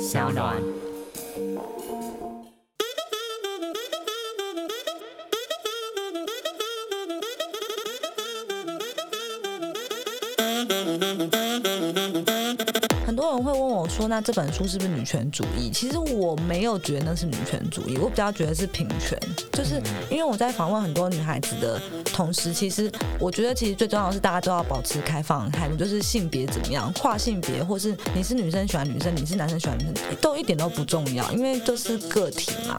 小暖。很多人会问我说：“那这本书是不是女权主义？”其实我没有觉得那是女权主义，我比较觉得是平权。就是因为我在访问很多女孩子的同时，其实我觉得其实最重要的是大家都要保持开放态度，就是性别怎么样，跨性别，或是你是女生喜欢女生，你是男生喜欢女生，都一点都不重要，因为就是个体嘛。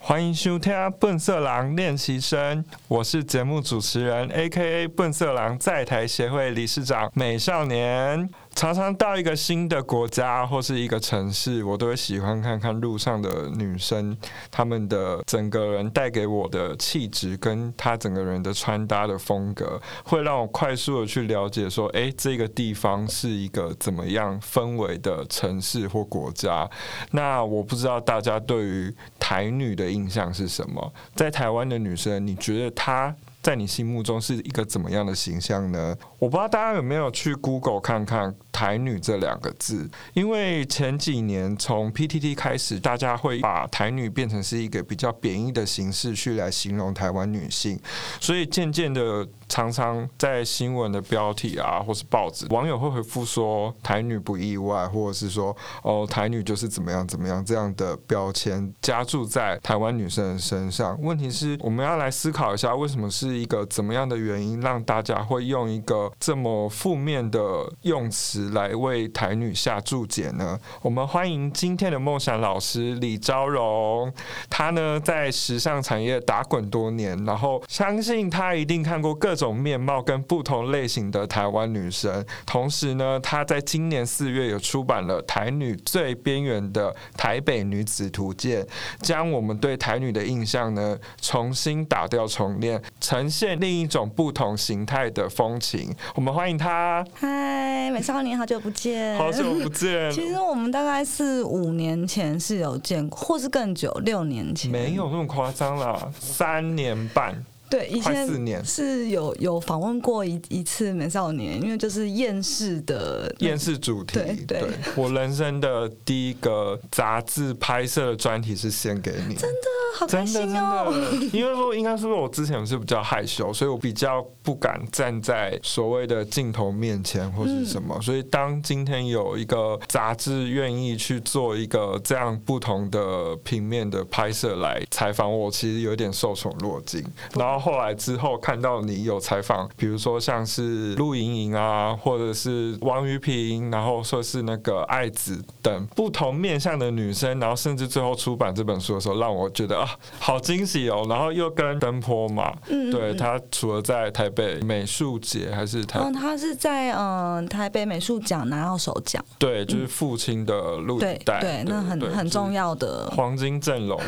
欢迎收听《笨色狼练习生》，我是节目主持人，A.K.A. 笨色狼在台协会理事长美少年。常常到一个新的国家或是一个城市，我都会喜欢看看路上的女生，她们的整个人带给我的气质，跟她整个人的穿搭的风格，会让我快速的去了解说，哎，这个地方是一个怎么样氛围的城市或国家。那我不知道大家对于台女的印象是什么？在台湾的女生，你觉得她？在你心目中是一个怎么样的形象呢？我不知道大家有没有去 Google 看看“台女”这两个字，因为前几年从 PTT 开始，大家会把“台女”变成是一个比较贬义的形式去来形容台湾女性，所以渐渐的。常常在新闻的标题啊，或是报纸，网友会回复说“台女不意外”，或者是说“哦，台女就是怎么样怎么样”这样的标签加注在台湾女生的身上。问题是，我们要来思考一下，为什么是一个怎么样的原因，让大家会用一个这么负面的用词来为台女下注解呢？我们欢迎今天的梦想老师李昭荣，他呢在时尚产业打滚多年，然后相信他一定看过各。种面貌跟不同类型的台湾女生，同时呢，她在今年四月有出版了《台女最边缘的台北女子图鉴》，将我们对台女的印象呢重新打掉重练，呈现另一种不同形态的风情。我们欢迎她。嗨，美少年，好久不见！好久不见。其实我们大概是五年前是有见过，或是更久，六年前。没有那么夸张啦，三年半。对，以前是有有访问过一一次美少年，因为就是厌世的厌世主题。对，对我人生的第一个杂志拍摄的专题是献给你，真的好开心哦。因为说应该是因为我之前是比较害羞，所以我比较不敢站在所谓的镜头面前或是什么。所以当今天有一个杂志愿意去做一个这样不同的平面的拍摄来采访我，其实有点受宠若惊，然后。后来之后看到你有采访，比如说像是陆莹莹啊，或者是王玉萍，然后说是那个爱子等不同面向的女生，然后甚至最后出版这本书的时候，让我觉得啊，好惊喜哦。然后又跟登坡嘛，嗯。对他除了在台北美术节还是台，嗯，他是在嗯台北美术奖拿到首奖，对，就是父亲的录影带，对，那很很重要的。黄金阵容，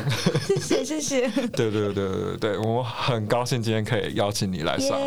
谢 谢谢谢，对对对对对，我很高。今天可以邀请你来上，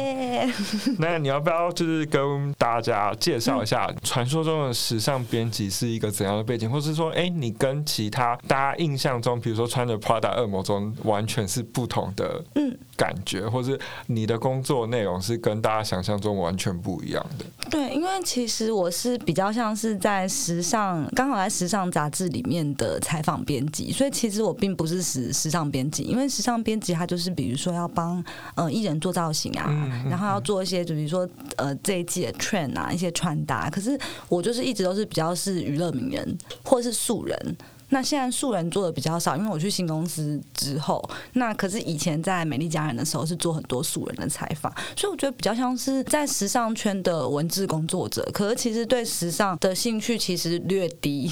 那你要不要就是跟大家介绍一下传说中的时尚编辑是一个怎样的背景，或是说，哎，你跟其他大家印象中，比如说穿着 Prada 恶魔中完全是不同的，嗯。感觉，或是你的工作内容是跟大家想象中完全不一样的。对，因为其实我是比较像是在时尚，刚好在时尚杂志里面的采访编辑，所以其实我并不是时时尚编辑，因为时尚编辑他就是比如说要帮呃艺人做造型啊，然后要做一些就比如说呃这一季的 trend 啊一些穿搭，可是我就是一直都是比较是娱乐名人或是素人。那现在素人做的比较少，因为我去新公司之后，那可是以前在美丽家人的时候是做很多素人的采访，所以我觉得比较像是在时尚圈的文字工作者，可是其实对时尚的兴趣其实略低。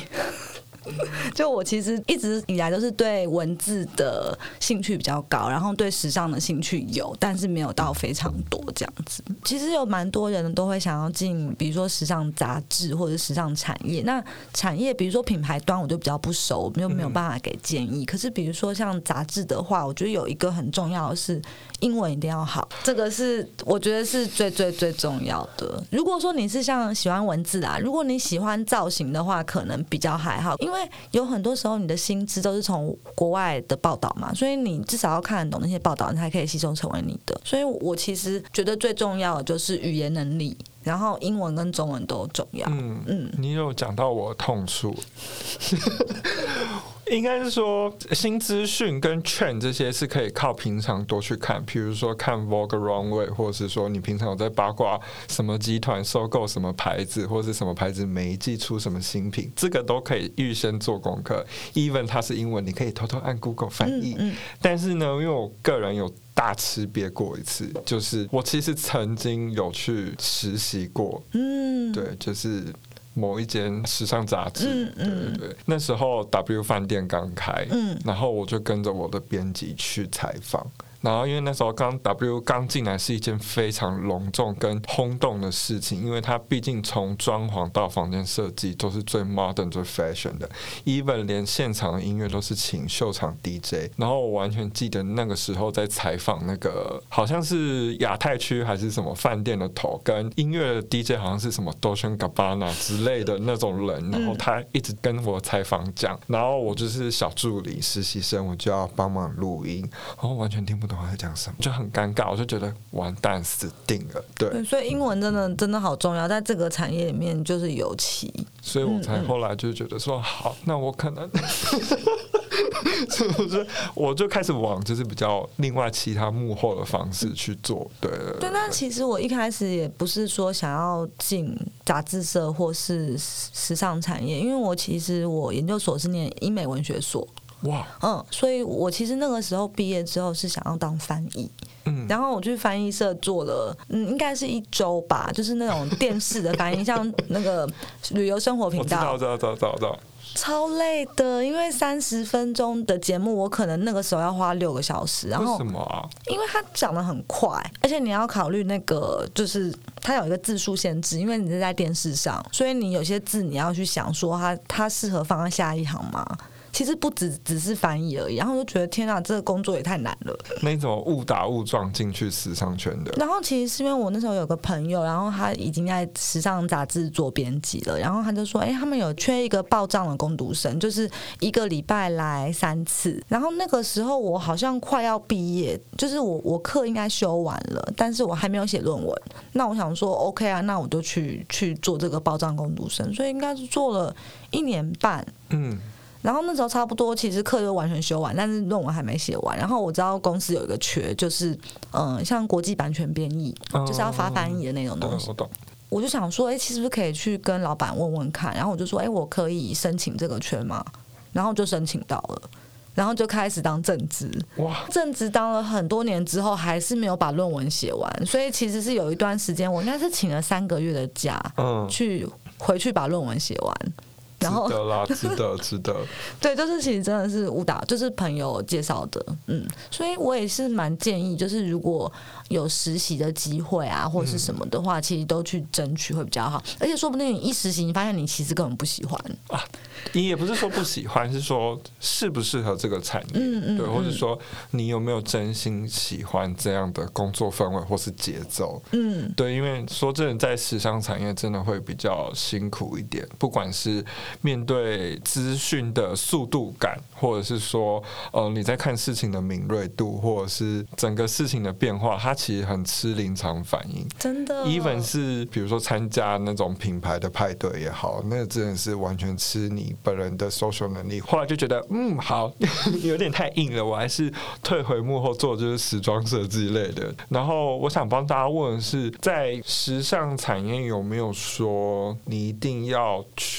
就我其实一直以来都是对文字的兴趣比较高，然后对时尚的兴趣有，但是没有到非常多这样子。其实有蛮多人都会想要进，比如说时尚杂志或者时尚产业。那产业比如说品牌端，我就比较不熟，就没有办法给建议。可是比如说像杂志的话，我觉得有一个很重要的是英文一定要好，这个是我觉得是最最最重要的。如果说你是像喜欢文字啊，如果你喜欢造型的话，可能比较还好，因因为有很多时候你的薪资都是从国外的报道嘛，所以你至少要看得懂那些报道，你才可以吸收成为你的。所以我其实觉得最重要的就是语言能力，然后英文跟中文都重要。嗯嗯，你有讲到我痛处。应该是说新资讯跟券这些是可以靠平常多去看，比如说看 Vogue Runway，或者是说你平常有在八卦什么集团收购什么牌子，或者是什么牌子每一季出什么新品，这个都可以预先做功课。Even 它是英文，你可以偷偷按 Google 翻译。但是呢，因为我个人有大吃瘪过一次，就是我其实曾经有去实习过。嗯，对，就是。某一间时尚杂志，对对对，那时候 W 饭店刚开，然后我就跟着我的编辑去采访。然后，因为那时候刚 W 刚进来是一件非常隆重跟轰动的事情，因为它毕竟从装潢到房间设计都是最 modern 最 fashion 的，even 连现场的音乐都是请秀场 DJ。然后我完全记得那个时候在采访那个好像是亚太区还是什么饭店的头，跟音乐的 DJ 好像是什么 Dolce Gabbana 之类的那种人，然后他一直跟我采访讲，然后我就是小助理实习生，我就要帮忙录音，然后完全听不。我在讲什么就很尴尬，我就觉得完蛋死定了。对，所以英文真的真的好重要，在这个产业里面就是尤其。所以我才后来就觉得说，好，那我可能是不是我就开始往就是比较另外其他幕后的方式去做。对对。但其实我一开始也不是说想要进杂志社或是时尚产业，因为我其实我研究所是念英美文学所。哇，嗯，所以我其实那个时候毕业之后是想要当翻译，嗯，然后我去翻译社做了，嗯，应该是一周吧，就是那种电视的翻译，像那个旅游生活频道，知道知道知道知道，超累的，因为三十分钟的节目，我可能那个时候要花六个小时，然后为什么啊？因为它讲的很快，而且你要考虑那个，就是它有一个字数限制，因为你是在电视上，所以你有些字你要去想说它它适合放在下一行吗？其实不只只是翻译而已，然后就觉得天啊，这个工作也太难了。那种误打误撞进去时尚圈的。然后其实是因为我那时候有个朋友，然后他已经在时尚杂志做编辑了，然后他就说：“哎，他们有缺一个报账的工读生，就是一个礼拜来三次。”然后那个时候我好像快要毕业，就是我我课应该修完了，但是我还没有写论文。那我想说，OK 啊，那我就去去做这个报账工读生，所以应该是做了一年半。嗯。然后那时候差不多，其实课就完全修完，但是论文还没写完。然后我知道公司有一个缺，就是嗯，像国际版权编译，就是要发翻译的那种东西。我就想说，哎，其实是不是可以去跟老板问问看？然后我就说，哎，我可以申请这个缺吗？然后就申请到了，然后就开始当正职。哇，正职当了很多年之后，还是没有把论文写完，所以其实是有一段时间，我应该是请了三个月的假，嗯，去回去把论文写完。然后，值得啦，值得，值得。对，就是其实真的是误打，就是朋友介绍的，嗯，所以我也是蛮建议，就是如果有实习的机会啊，或者是什么的话，其实都去争取会比较好。而且说不定你一实习，你发现你其实根本不喜欢啊。你也不是说不喜欢，是说适不适合这个产业，对，或者说你有没有真心喜欢这样的工作氛围或是节奏？嗯，对，因为说真的，在时尚产业真的会比较辛苦一点，不管是面对资讯的速度感，或者是说，呃，你在看事情的敏锐度，或者是整个事情的变化，它其实很吃临场反应。真的，even 是比如说参加那种品牌的派对也好，那真的是完全吃你。本人的 social 能力，后来就觉得，嗯，好，有点太硬了，我还是退回幕后做就是时装设计类的。然后我想帮大家问的是，在时尚产业有没有说你一定要去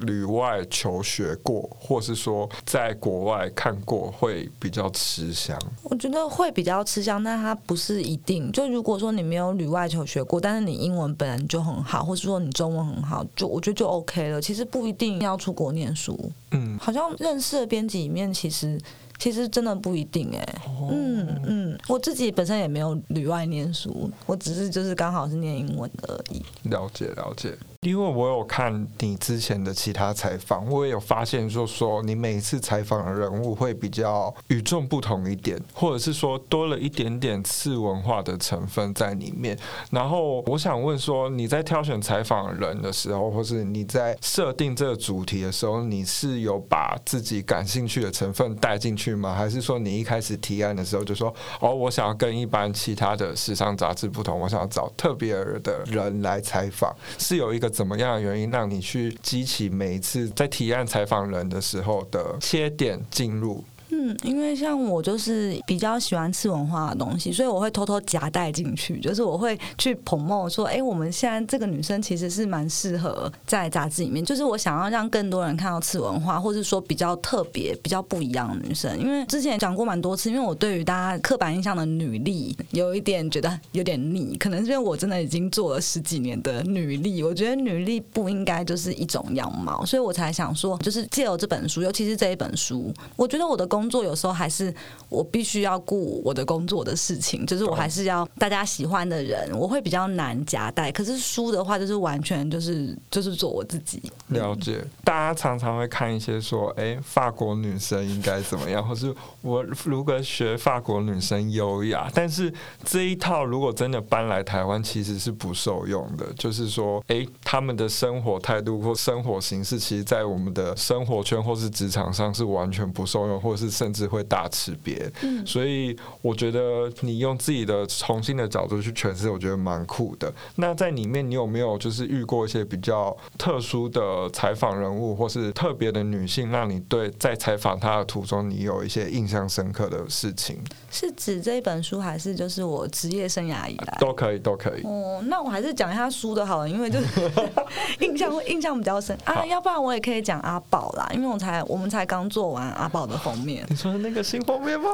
旅外求学过，或是说在国外看过会比较吃香？我觉得会比较吃香，但它不是一定。就如果说你没有旅外求学过，但是你英文本来就很好，或是说你中文很好，就我觉得就 OK 了。其实不一定要出国。国念书，嗯，好像认识的编辑里面，其实其实真的不一定哎，嗯嗯，我自己本身也没有旅外念书，我只是就是刚好是念英文而已。了解了解。因为我有看你之前的其他采访，我也有发现，就说你每一次采访的人物会比较与众不同一点，或者是说多了一点点次文化的成分在里面。然后我想问说，你在挑选采访人的时候，或是你在设定这个主题的时候，你是有把自己感兴趣的成分带进去吗？还是说你一开始提案的时候就说，哦，我想要跟一般其他的时尚杂志不同，我想要找特别的人来采访，是有一个。怎么样的原因让你去激起每一次在提案采访人的时候的切点进入？嗯，因为像我就是比较喜欢次文化的东西，所以我会偷偷夹带进去，就是我会去捧梦说，哎，我们现在这个女生其实是蛮适合在杂志里面，就是我想要让更多人看到次文化，或是说比较特别、比较不一样的女生。因为之前讲过蛮多次，因为我对于大家刻板印象的女力有一点觉得有点腻，可能是因为我真的已经做了十几年的女力，我觉得女力不应该就是一种样貌，所以我才想说，就是借由这本书，尤其是这一本书，我觉得我的工。工作有时候还是我必须要顾我的工作的事情，就是我还是要大家喜欢的人，我会比较难夹带。可是书的话，就是完全就是就是做我自己。了解，大家常常会看一些说，哎，法国女生应该怎么样，或是我如果学法国女生优雅。但是这一套如果真的搬来台湾，其实是不受用的。就是说，哎，他们的生活态度或生活形式，其实，在我们的生活圈或是职场上是完全不受用，或者是。甚至会大吃瘪，所以我觉得你用自己的重新的角度去诠释，我觉得蛮酷的。那在里面，你有没有就是遇过一些比较特殊的采访人物，或是特别的女性，让你对在采访她的途中，你有一些印象深刻的事情？是指这一本书，还是就是我职业生涯以来都可以，都可以。哦，那我还是讲一下书的好了，因为就是 印象印象比较深啊。要不然我也可以讲阿宝啦，因为我才我们才刚做完阿宝的封面。你说的那个新画面吗？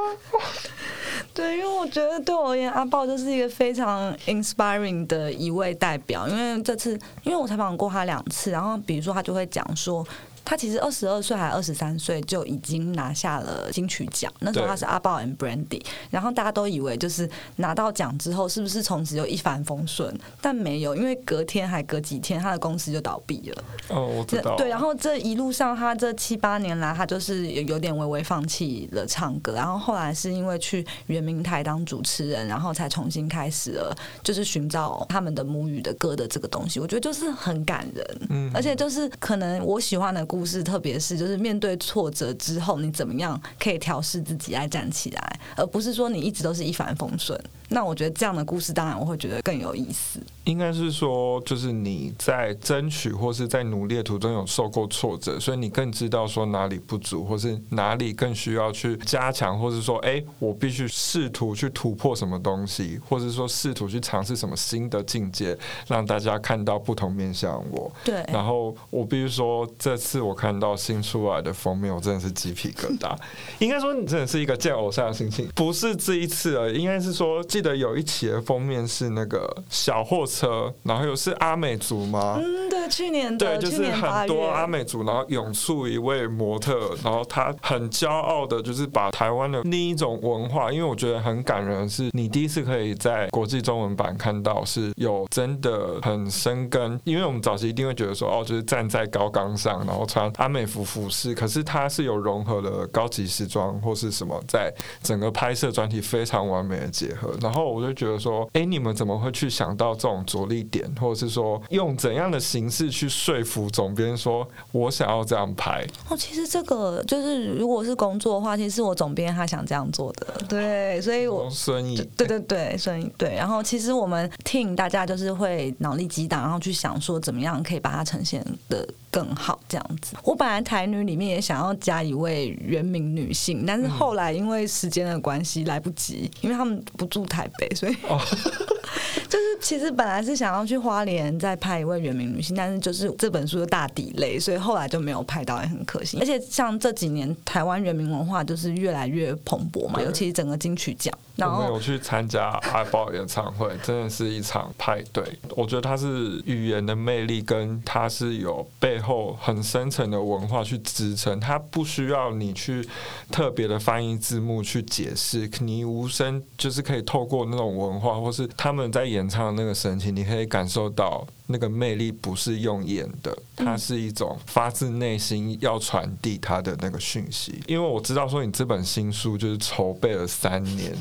对，因为我觉得对我而言，阿豹就是一个非常 inspiring 的一位代表。因为这次，因为我采访过他两次，然后比如说他就会讲说。他其实二十二岁还二十三岁就已经拿下了金曲奖，那时候他是阿豹 and Brandy，然后大家都以为就是拿到奖之后是不是从此就一帆风顺？但没有，因为隔天还隔几天他的公司就倒闭了。哦，我知道。对，然后这一路上他这七八年来，他就是有点微微放弃了唱歌，然后后来是因为去圆明台当主持人，然后才重新开始了，就是寻找他们的母语的歌的这个东西。我觉得就是很感人，嗯，而且就是可能我喜欢的故。故事，特别是就是面对挫折之后，你怎么样可以调试自己来站起来，而不是说你一直都是一帆风顺。那我觉得这样的故事，当然我会觉得更有意思。应该是说，就是你在争取或是在努力途中有受过挫折，所以你更知道说哪里不足，或是哪里更需要去加强，或是说，哎，我必须试图去突破什么东西，或者说试图去尝试什么新的境界，让大家看到不同面向我。对。然后我必须说，这次我看到新出来的封面，我真的是鸡皮疙瘩。应该说，你真的是一个见偶像的心情，不是这一次而已，应该是说。记得有一期的封面是那个小货车，然后又是阿美族吗？嗯，对，去年对，就是很多阿美族，然后涌出一位模特，然后他很骄傲的，就是把台湾的另一种文化，因为我觉得很感人，是你第一次可以在国际中文版看到是有真的很生根，因为我们早期一定会觉得说，哦，就是站在高岗上，然后穿阿美服服饰，可是它是有融合了高级时装或是什么，在整个拍摄专题非常完美的结合。然后我就觉得说，哎，你们怎么会去想到这种着力点，或者是说用怎样的形式去说服总编说，我想要这样拍？哦，其实这个就是如果是工作的话，其实我总编他想这样做的，对，所以我孙毅，对对对，孙毅对。然后其实我们 team 大家就是会脑力激荡，然后去想说怎么样可以把它呈现的更好，这样子。我本来台女里面也想要加一位原名女性，但是后来因为时间的关系来不及，因为他们不住台。北，所以 就是其实本来是想要去花莲再拍一位原名女性，但是就是这本书的大底类，所以后来就没有拍到，也很可惜。而且像这几年台湾原名文化就是越来越蓬勃嘛，尤其是整个金曲奖。我们有去参加阿宝演唱会，真的是一场派对。我觉得它是语言的魅力，跟它是有背后很深层的文化去支撑。它不需要你去特别的翻译字幕去解释，你无声就是可以透过那种文化，或是他们在演唱的那个神情，你可以感受到。那个魅力不是用演的，它是一种发自内心要传递他的那个讯息。因为我知道说你这本新书就是筹备了三年，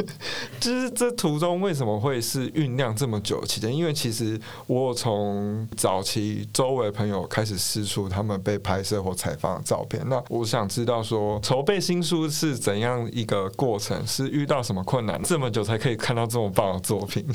就是这途中为什么会是酝酿这么久期间？因为其实我从早期周围朋友开始试出他们被拍摄或采访的照片，那我想知道说筹备新书是怎样一个过程，是遇到什么困难，这么久才可以看到这么棒的作品？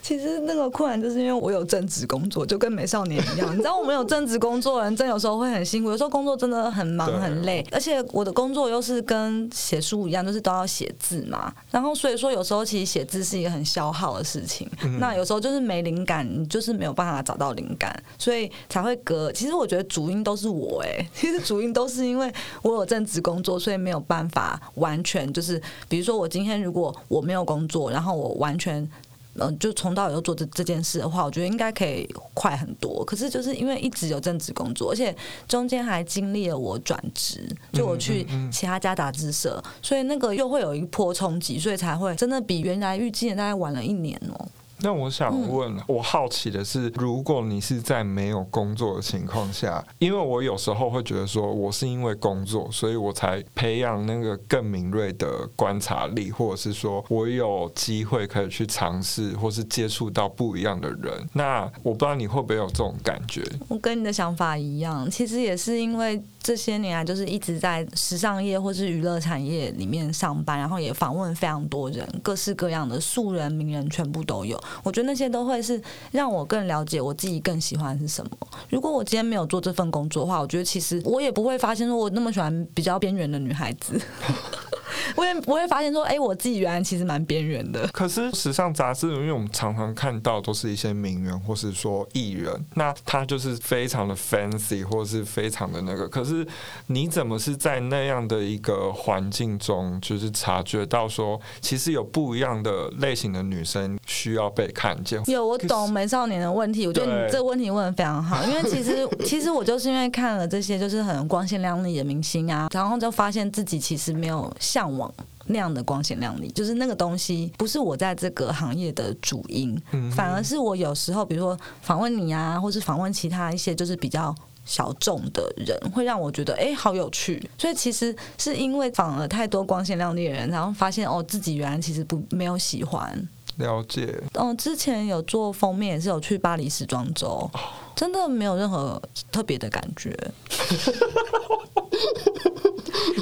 其实那个困难就是因为我有正职工作，就跟美少年一样。你知道，我们有正职工作人，真有时候会很辛苦，有时候工作真的很忙很累，而且我的工作又是跟写书一样，就是都要写字嘛。然后所以说，有时候其实写字是一个很消耗的事情。那有时候就是没灵感，你就是没有办法找到灵感，所以才会隔。其实我觉得主因都是我哎，其实主因都是因为我有正职工作，所以没有办法完全就是，比如说我今天如果我没有工作，然后我完全。嗯，就从到以后做这这件事的话，我觉得应该可以快很多。可是就是因为一直有正职工作，而且中间还经历了我转职，就我去其他家杂志社，所以那个又会有一波冲击，所以才会真的比原来预计的大概晚了一年哦。那我想问，我好奇的是，如果你是在没有工作的情况下，因为我有时候会觉得说，我是因为工作，所以我才培养那个更敏锐的观察力，或者是说我有机会可以去尝试，或是接触到不一样的人。那我不知道你会不会有这种感觉？我跟你的想法一样，其实也是因为。这些年来，就是一直在时尚业或是娱乐产业里面上班，然后也访问非常多人，各式各样的素人、名人，全部都有。我觉得那些都会是让我更了解我自己更喜欢是什么。如果我今天没有做这份工作的话，我觉得其实我也不会发现说我那么喜欢比较边缘的女孩子。我也我会发现说，哎，我自己原来其实蛮边缘的。可是时尚杂志，因为我们常常看到都是一些名媛或是说艺人，那他就是非常的 fancy 或是非常的那个。可是你怎么是在那样的一个环境中，就是察觉到说，其实有不一样的类型的女生需要被看见？有，我懂美少年的问题。我觉得你这个问题问的非常好，因为其实 其实我就是因为看了这些就是很光鲜亮丽的明星啊，然后就发现自己其实没有向往。那样的光鲜亮丽，就是那个东西，不是我在这个行业的主因，反而是我有时候，比如说访问你啊，或是访问其他一些就是比较小众的人，会让我觉得哎，好有趣。所以其实是因为访了太多光鲜亮丽的人，然后发现哦，自己原来其实不没有喜欢。了解。嗯，之前有做封面，也是有去巴黎时装周，真的没有任何特别的感觉。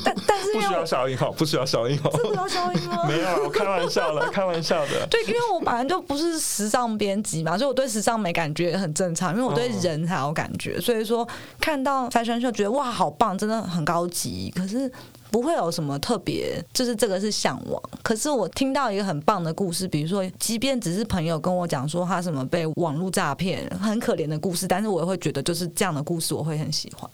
但但是不需要小音号，不需要小音号，真的要小音吗？没有，我开玩笑的，开玩笑的。对，因为我本来就不是时尚编辑嘛，所以我对时尚没感觉很正常。因为我对人才有感觉，所以说看到 fashion show 觉得哇，好棒，真的很高级。可是不会有什么特别，就是这个是向往。可是我听到一个很棒的故事，比如说，即便只是朋友跟我讲说他什么被网络诈骗，很可怜的故事，但是我也会觉得就是这样的故事，我会很喜欢。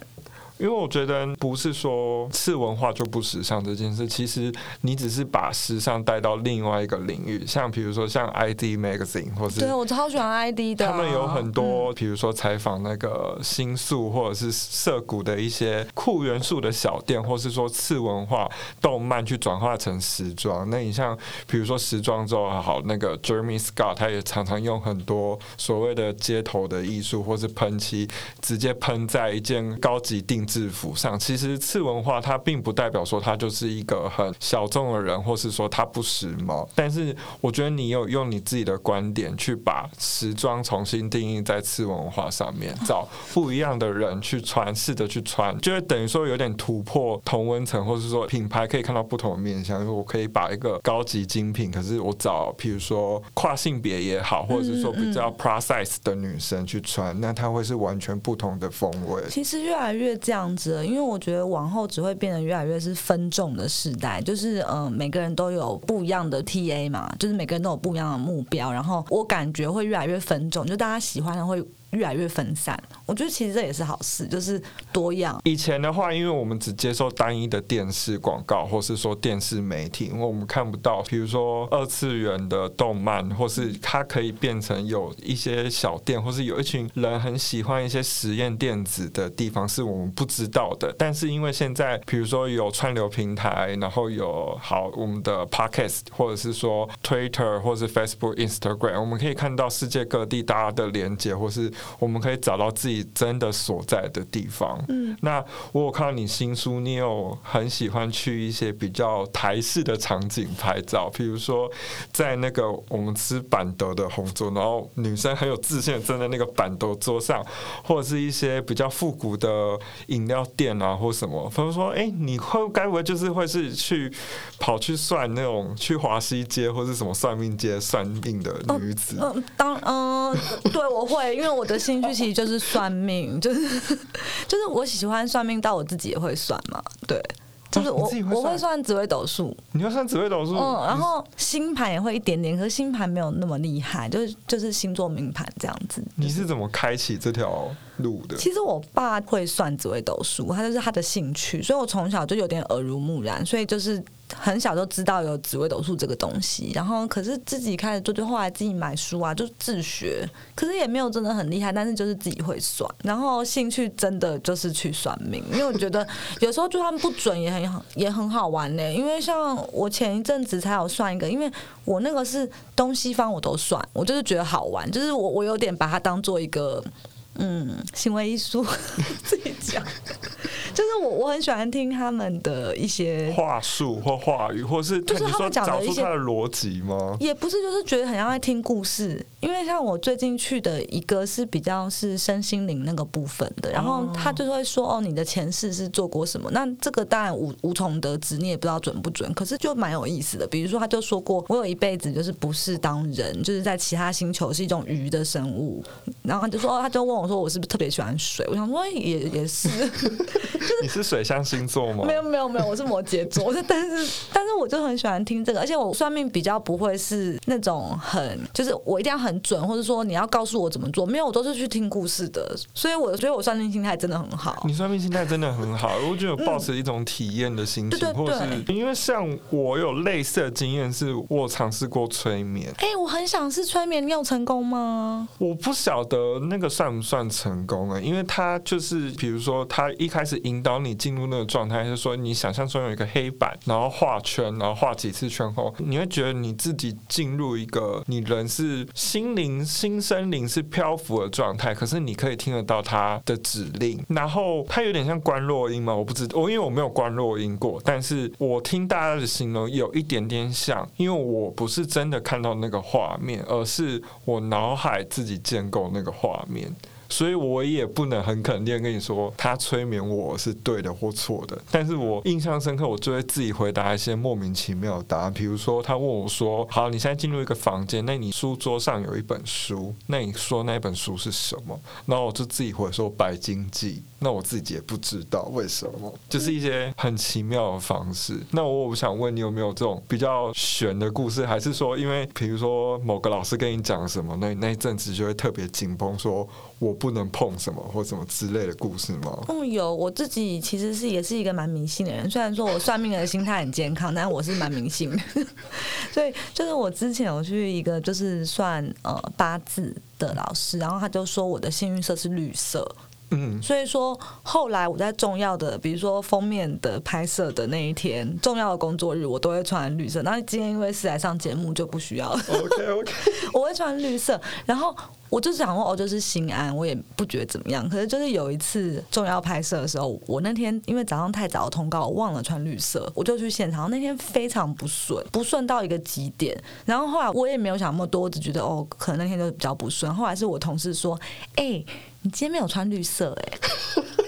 因为我觉得不是说次文化就不时尚这件事，其实你只是把时尚带到另外一个领域，像比如说像 ID Magazine 或是对我超喜欢 ID 的，他们有很多，比如说采访那个新宿或者是涩谷的一些酷元素的小店，或是说次文化动漫去转化成时装。那你像比如说时装周好，那个 Jeremy Scott 他也常常用很多所谓的街头的艺术或是喷漆，直接喷在一件高级定。制服上，其实次文化它并不代表说它就是一个很小众的人，或是说它不时髦。但是我觉得你有用你自己的观点去把时装重新定义在次文化上面，找不一样的人去穿，试着去穿，就会等于说有点突破同温层，或是说品牌可以看到不同的面向。我可以把一个高级精品，可是我找譬如说跨性别也好，或者是说比较 process 的女生去穿，那它会是完全不同的风味。其实越来越这样。样子，因为我觉得往后只会变得越来越是分众的时代，就是嗯，每个人都有不一样的 TA 嘛，就是每个人都有不一样的目标，然后我感觉会越来越分众，就大家喜欢的会。越来越分散，我觉得其实这也是好事，就是多样。以前的话，因为我们只接受单一的电视广告，或是说电视媒体，因为我们看不到，比如说二次元的动漫，或是它可以变成有一些小店，或是有一群人很喜欢一些实验电子的地方，是我们不知道的。但是因为现在，比如说有串流平台，然后有好我们的 Podcast，或者是说 Twitter，或是 Facebook、Instagram，我们可以看到世界各地大家的连接，或是我们可以找到自己真的所在的地方。嗯，那我有看到你新书，你有很喜欢去一些比较台式的场景拍照，比如说在那个我们吃板德的红桌，然后女生很有自信地站在那个板德桌上，或者是一些比较复古的饮料店啊，或什么。他们说：“哎、你会该不会就是会是去跑去算那种去华西街或是什么算命街算命的女子？”嗯，当嗯、对，我会，因为我的兴趣其实就是算命，就是就是我喜欢算命到我自己也会算嘛，对，就是我我会算会算紫微斗数，你要算紫微斗数？嗯，然后星盘也会一点点，可是星盘没有那么厉害，就是就是星座命盘这样子。你是怎么开启这条路的？其实我爸会算紫微斗数，他就是他的兴趣，所以我从小就有点耳濡目染，所以就是很小就知道有紫微斗数这个东西。然后可是自己开始做，就后来自己买书啊，就自学，可是也没有真的很厉害，但是就是自己会算。然后兴趣真的就是去算命，因为我觉得有时候就算不准也很，也很好玩呢、因为像我前一阵子才有算一个，因为我那个是东西方我都算，我就是觉得好玩，就是我我有点把它当做一个。嗯，行为艺术 自己讲，就是我我很喜欢听他们的一些，话术或话语，或是就是他们讲的一些找出它的逻辑吗？也不是就是觉得很像在听故事，因为像我最近去的一个是比较是身心灵那个部分的，然后他就会说哦，你的前世是做过什么？那这个当然无无从得知，你也不知道准不准，可是就蛮有意思的。比如说，他就说过，我有一辈子就是不是当人，就是在其他星球是一种鱼的生物，然后他就说，他就问我说，我是不是特别喜欢水？我想说也也是。你是水象星座吗？没有没有没有，我是摩羯座，但是但是我就很喜欢听这个，而且我算命比较不会是那种很就是我一定要很准，或者说你要告诉我怎么做，没有，我都是去听故事的，所以我觉得我算命心态真的很好。你算命心态真的很好，我觉得抱持一种体验的心情，对对或是因为像我有类似的经验，是我尝试过催眠，哎、我很想试催眠，你有成功吗？我不晓得那个算不算算成功啊、因为他就是比如说他一开始引导你进入那个状态，就是说你想象中有一个黑板，然后画圈，然后画几次圈后，你会觉得你自己进入一个你人是心灵、心身灵是漂浮的状态，可是你可以听得到他的指令，然后它有点像观落音嘛，我不知我因为我没有观落音过，但是我听大家的形容有一点点像，因为我不是真的看到那个画面，而是我脑海自己建构那个画面。所以我也不能很肯定跟你说他催眠我是对的或错的，但是我印象深刻，我就会自己回答一些莫名其妙的答案。比如说，他问我说：“好，你现在进入一个房间，那你书桌上有一本书，那你说那本书是什么？”然后我就自己回说《白鲸记》，那我自己也不知道为什么，就是一些很奇妙的方式。那我想问你有没有这种比较悬的故事，还是说因为比如说某个老师跟你讲什么，那那一阵子就会特别紧绷，说我不能碰什么或什么之类的故事吗？嗯，有我自己其实是也是一个蛮迷信的人，虽然说我算命的心态很健康，但我是蛮迷信的。所以就是我之前我去一个就是算呃八字的老师，然后他就说我的幸运色是绿色，嗯，所以说后来我在重要的，比如说封面的拍摄的那一天，重要的工作日，我都会穿绿色。然后今天因为是来上节目，就不需要了。OK OK，我会穿绿色，然后我就想说，哦，就是心安，我也不觉得怎么样。可是就是有一次重要拍摄的时候，我那天因为早上太早的通告，我忘了穿绿色，我就去现场。那天非常不顺，不顺到一个极点。然后后来我也没有想那么多，我只觉得哦，可能那天就比较不顺。后来是我同事说，哎、你今天没有穿绿色、哎。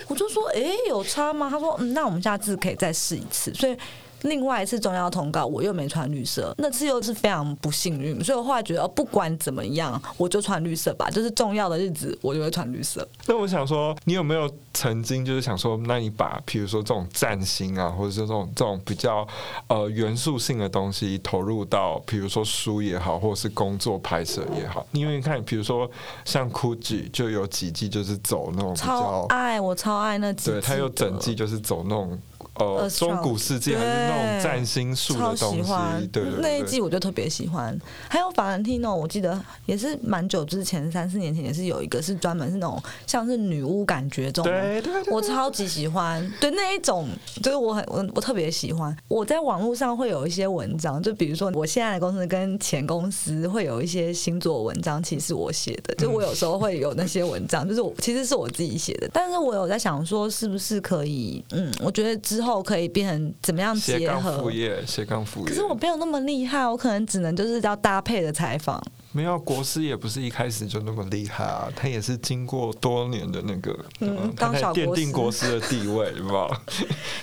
我就说，哎、有差吗？他说，嗯，那我们下次可以再试一次。所以另外一次重要通告，我又没穿绿色，那次又是非常不幸运，所以我后来觉得，哦不管怎么样，我就穿绿色吧。就是重要的日子，我就会穿绿色。那我想说，你有没有曾经就是想说，那你把譬如说这种占星啊，或者是这种这种比较呃元素性的东西投入到，比如说书也好，或者是工作拍摄也好，因为你看，比如说像 Gucci 就有几季就是走那种比超较，爱，我超爱那几季对，它有整季就是走那种呃 Earth 中古世纪还是那种占星术超的东西喜欢，，对对对，那一季我就特别喜欢。还有法兰蒂诺，我记得也是蛮久之前，三四年前也是有一个是专门是那种像是女巫感觉这种的。对对对，我超级喜欢，对那一种，就是我很我我特别喜欢。我在网络上会有一些文章，就比如说我现在的公司跟前公司会有一些星座文章，其实是我写的，就我有时候会有那些文章，就是我其实是我自己写的，但是我有在想说，是不是可以，嗯，我觉得之后可以变成怎么样结合副。业，斜杠副业。可是我没有那么厉害，我可能只能就是要搭配的采访。没有国师也不是一开始就那么厉害啊，他也是经过多年的那个，嗯嗯，他奠定国师的地位，对吧？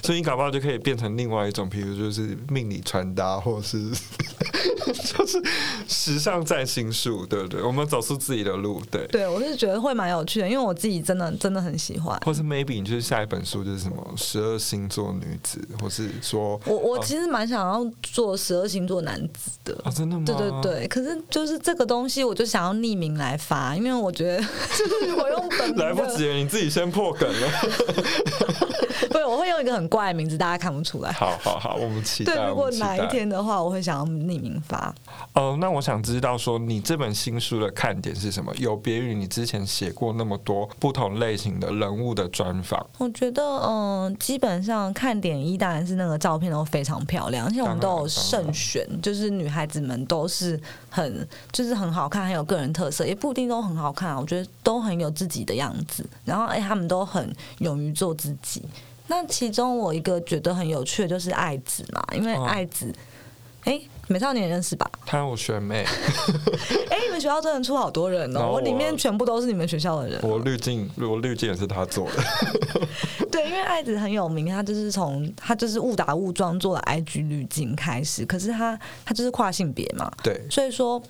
所以你搞不好就可以变成另外一种，比如就是命理穿搭，或者是 就是时尚占星术，对不对？我们走出自己的路，对。对我是觉得会蛮有趣的，因为我自己真的真的很喜欢。或是 maybe 你就是下一本书就是什么十二星座女子，或是说我我哦其实蛮想要做十二星座男子的。哦，真的吗？对对对，可是就是这个东西，我就想要匿名来发，因为我觉得就是我用本名来不及了，你自己先破梗了。对，我会用一个很怪的名字，大家看不出来。好好好，我们期待。对，如果哪一天的话，我会想要匿名发。哦，那我想知道说，你这本新书的看点是什么？有别于你之前写过那么多不同类型的人物的专访，我觉得，嗯，基本上看点一当然是那个照片都非常漂亮，而且我们都有慎选，就是女孩子们都是很就是很好看，很有个人特色，也不一定都很好看啊，我觉得都很有自己的样子，然后哎，他们都很勇于做自己。那其中我一个觉得很有趣的就是爱子嘛，因为嗯爱子，哎、美少年认识吧？他我学妹，哎、你们学校真的出好多人哦、我我里面全部都是你们学校的人哦、我滤镜，我滤镜也是他做的。对，因为爱子很有名，他就是从他就是误打误撞做了 IG 滤镜开始，可是他他就是跨性别嘛，对，所以说。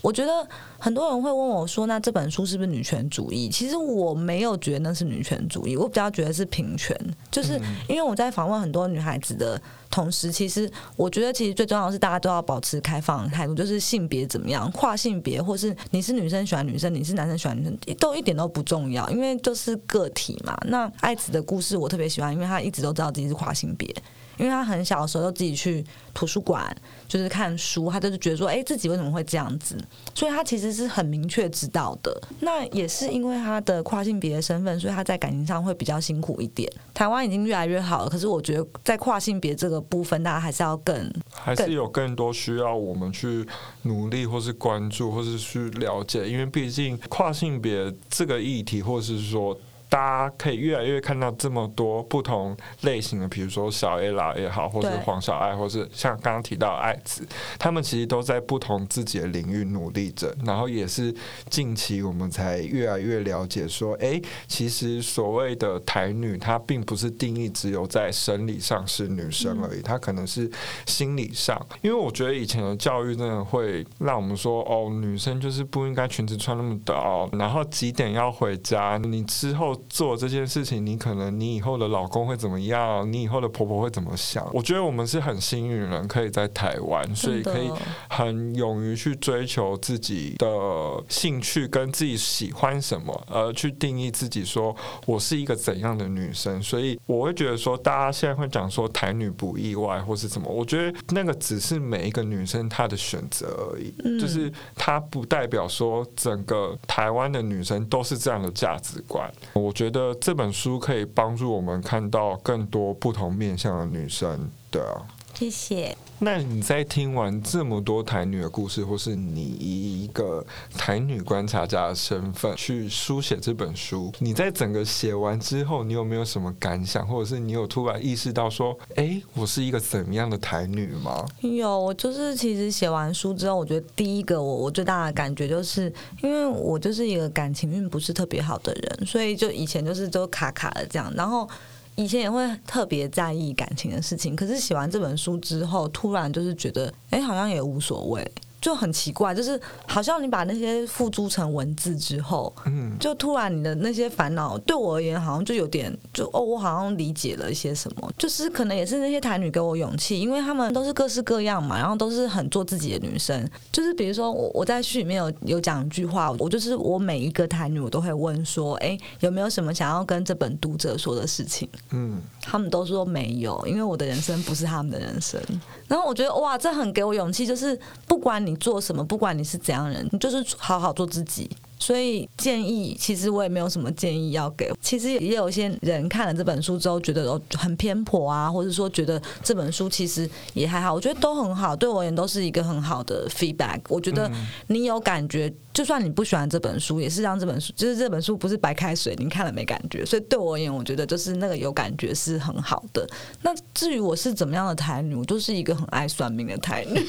我觉得很多人会问我说：“那这本书是不是女权主义？”其实我没有觉得那是女权主义，我比较觉得是平权。就是因为我在访问很多女孩子的同时，其实我觉得其实最重要的是大家都要保持开放的态度，就是性别怎么样，跨性别或是你是女生喜欢女生，你是男生喜欢女生，都一点都不重要，因为就是个体嘛。那爱子的故事我特别喜欢，因为她一直都知道自己是跨性别。因为他很小的时候就自己去图书馆，就是看书，他就是觉得说，哎、自己为什么会这样子？所以他其实是很明确知道的。那也是因为他的跨性别的身份，所以他在感情上会比较辛苦一点。台湾已经越来越好了，可是我觉得在跨性别这个部分，大家还是要更还是有更多需要我们去努力，或是关注，或是去了解，因为毕竟跨性别这个议题，或者是说。大家可以越来越看到这么多不同类型的，比如说小 A 老也好，或是黄小爱，或是像刚刚提到爱子，他们其实都在不同自己的领域努力着，然后也是近期我们才越来越了解说，哎、其实所谓的台女，她并不是定义只有在生理上是女生而已，她可能是心理上。因为我觉得以前的教育真的会让我们说，哦，女生就是不应该裙子穿那么短，然后几点要回家，你之后做这件事情，你可能你以后的老公会怎么样，你以后的婆婆会怎么想？我觉得我们是很幸运的人，可以在台湾，所以可以很勇于去追求自己的兴趣跟自己喜欢什么，而去定义自己说我是一个怎样的女生。所以我会觉得说，大家现在会讲说台女不意外或是什么，我觉得那个只是每一个女生她的选择而已，嗯就是她不代表说整个台湾的女生都是这样的价值观。我我觉得这本书可以帮助我们看到更多不同面向的女生，对啊。谢谢。那你在听完这么多台女的故事，或是你以一个台女观察家的身份去书写这本书，你在整个写完之后，你有没有什么感想，或者是你有突然意识到说，哎、我是一个怎么样的台女吗？有，我就是其实写完书之后，我觉得第一个我我最大的感觉就是，因为我就是一个感情运不是特别好的人，所以就以前就是都卡卡的这样，然后以前也会特别在意感情的事情，可是写完这本书之后，突然就是觉得，哎、好像也无所谓。就很奇怪，就是好像你把那些付诸成文字之后，嗯，就突然你的那些烦恼，对我而言好像就有点，就哦，我好像理解了一些什么，就是可能也是那些台女给我勇气，因为她们都是各式各样嘛，然后都是很做自己的女生，就是比如说我我在序里面有有讲一句话，我就是我每一个台女我都会问说，哎，有没有什么想要跟这本读者说的事情？嗯，他们都说没有，因为我的人生不是他们的人生。然后我觉得哇，这很给我勇气，就是不管你做什么，不管你是怎样人，你就是好好做自己。所以建议，其实我也没有什么建议要给。其实也有一些人看了这本书之后，觉得哦很偏颇啊，或者说觉得这本书其实也还好。我觉得都很好，对我而言都是一个很好的 feedback。我觉得你有感觉，就算你不喜欢这本书，也是让这本书就是这本书不是白开水，你看了没感觉。所以对我而言，我觉得就是那个有感觉是很好的。那至于我是怎么样的台女，我就是一个很爱算命的台女。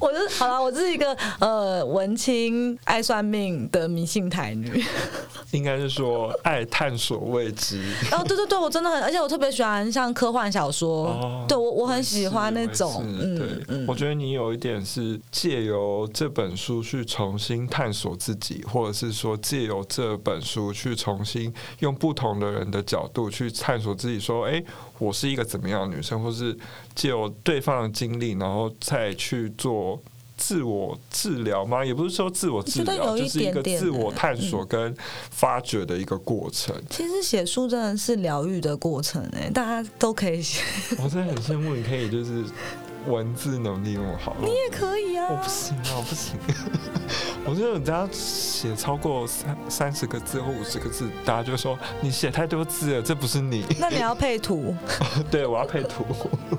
我是好了，我是一个呃文青爱算命的迷信台女，应该是说爱探索未知。哦，对对对，我真的很，而且我特别喜欢像科幻小说，对我我很喜欢那种。嗯嗯，我觉得你有一点是借由这本书去重新探索自己，或者是说借由这本书去重新用不同的人的角度去探索自己，说哎。我是一个怎么样的女生，或是借由对方的经历，然后再去做自我治疗吗？也不是说自我治疗，就是一个自我探索跟发掘的一个过程。其实写书真的是疗愈的过程，哎，大家都可以写。我真的很羡慕你可以就是文字能力那么好，你也可以啊。我不行啊，我不行。我觉得人家写超过三三十个字或五十个字，大家就说你写太多字了，这不是你。那你要配图？对，我要配图。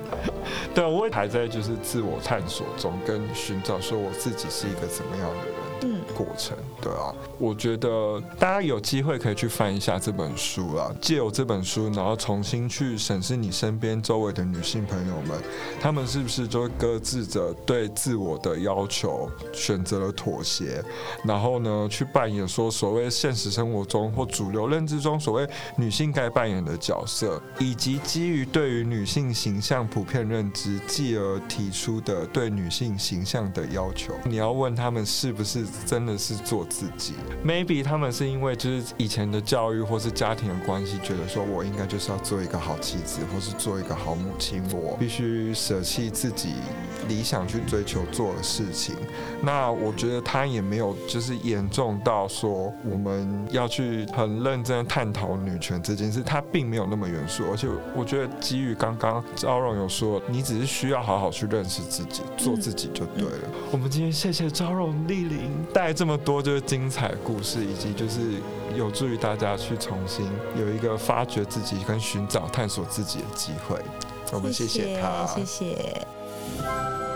对，我还在就是自我探索中，跟寻找说我自己是一个怎么样的人。嗯，过程对啊，我觉得大家有机会可以去翻一下这本书啊，借由这本书，然后重新去审视你身边周围的女性朋友们，她们是不是就搁置着对自我的要求，选择了妥协，然后呢，去扮演说所谓现实生活中或主流认知中所谓女性该扮演的角色，以及基于对于女性形象普遍认知，继而提出的对女性形象的要求，你要问他们是不是？真的是做自己，maybe 他们是因为就是以前的教育或是家庭的关系，觉得说我应该就是要做一个好妻子，或是做一个好母亲，我必须舍弃自己理想去追求做的事情。那我觉得他也没有就是严重到说我们要去很认真探讨女权这件事，他并没有那么严肃。而且我觉得基于刚刚赵荣有说，你只是需要好好去认识自己，做自己就对了。我们今天谢谢赵荣莅临。带这么多就是精彩故事，以及就是有助于大家去重新有一个发掘自己跟寻找探索自己的机会。我们谢谢他，谢谢。Música